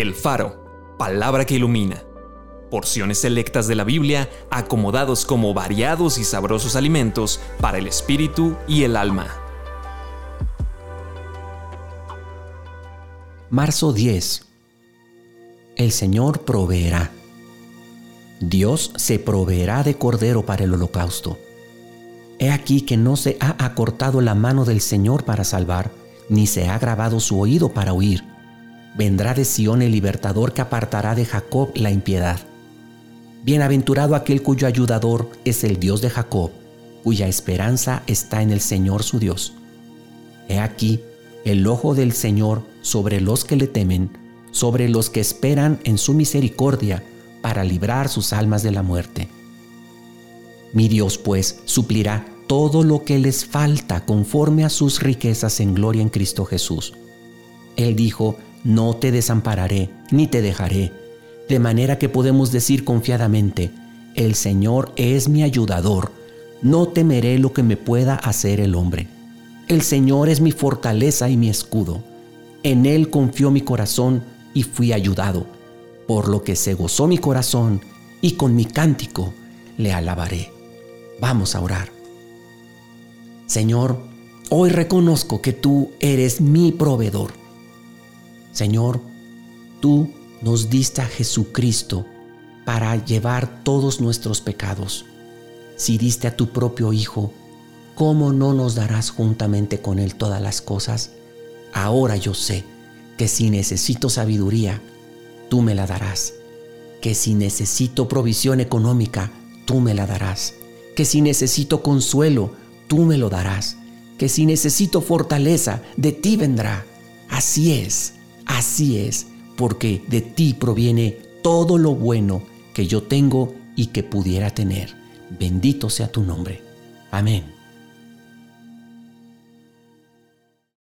El Faro, palabra que ilumina. Porciones selectas de la Biblia acomodados como variados y sabrosos alimentos para el espíritu y el alma. Marzo 10. El Señor proveerá. Dios se proveerá de cordero para el holocausto. He aquí que no se ha acortado la mano del Señor para salvar, ni se ha grabado su oído para oír. Vendrá de Sión el libertador que apartará de Jacob la impiedad. Bienaventurado aquel cuyo ayudador es el Dios de Jacob, cuya esperanza está en el Señor su Dios. He aquí el ojo del Señor sobre los que le temen, sobre los que esperan en su misericordia, para librar sus almas de la muerte. Mi Dios pues suplirá todo lo que les falta conforme a sus riquezas en gloria en Cristo Jesús. Él dijo, no te desampararé ni te dejaré, de manera que podemos decir confiadamente, el Señor es mi ayudador, no temeré lo que me pueda hacer el hombre. El Señor es mi fortaleza y mi escudo. En Él confió mi corazón y fui ayudado, por lo que se gozó mi corazón y con mi cántico le alabaré. Vamos a orar. Señor, hoy reconozco que tú eres mi proveedor. Señor, tú nos diste a Jesucristo para llevar todos nuestros pecados. Si diste a tu propio Hijo, ¿cómo no nos darás juntamente con Él todas las cosas? Ahora yo sé que si necesito sabiduría, tú me la darás. Que si necesito provisión económica, tú me la darás que si necesito consuelo, tú me lo darás, que si necesito fortaleza, de ti vendrá. Así es, así es, porque de ti proviene todo lo bueno que yo tengo y que pudiera tener. Bendito sea tu nombre. Amén.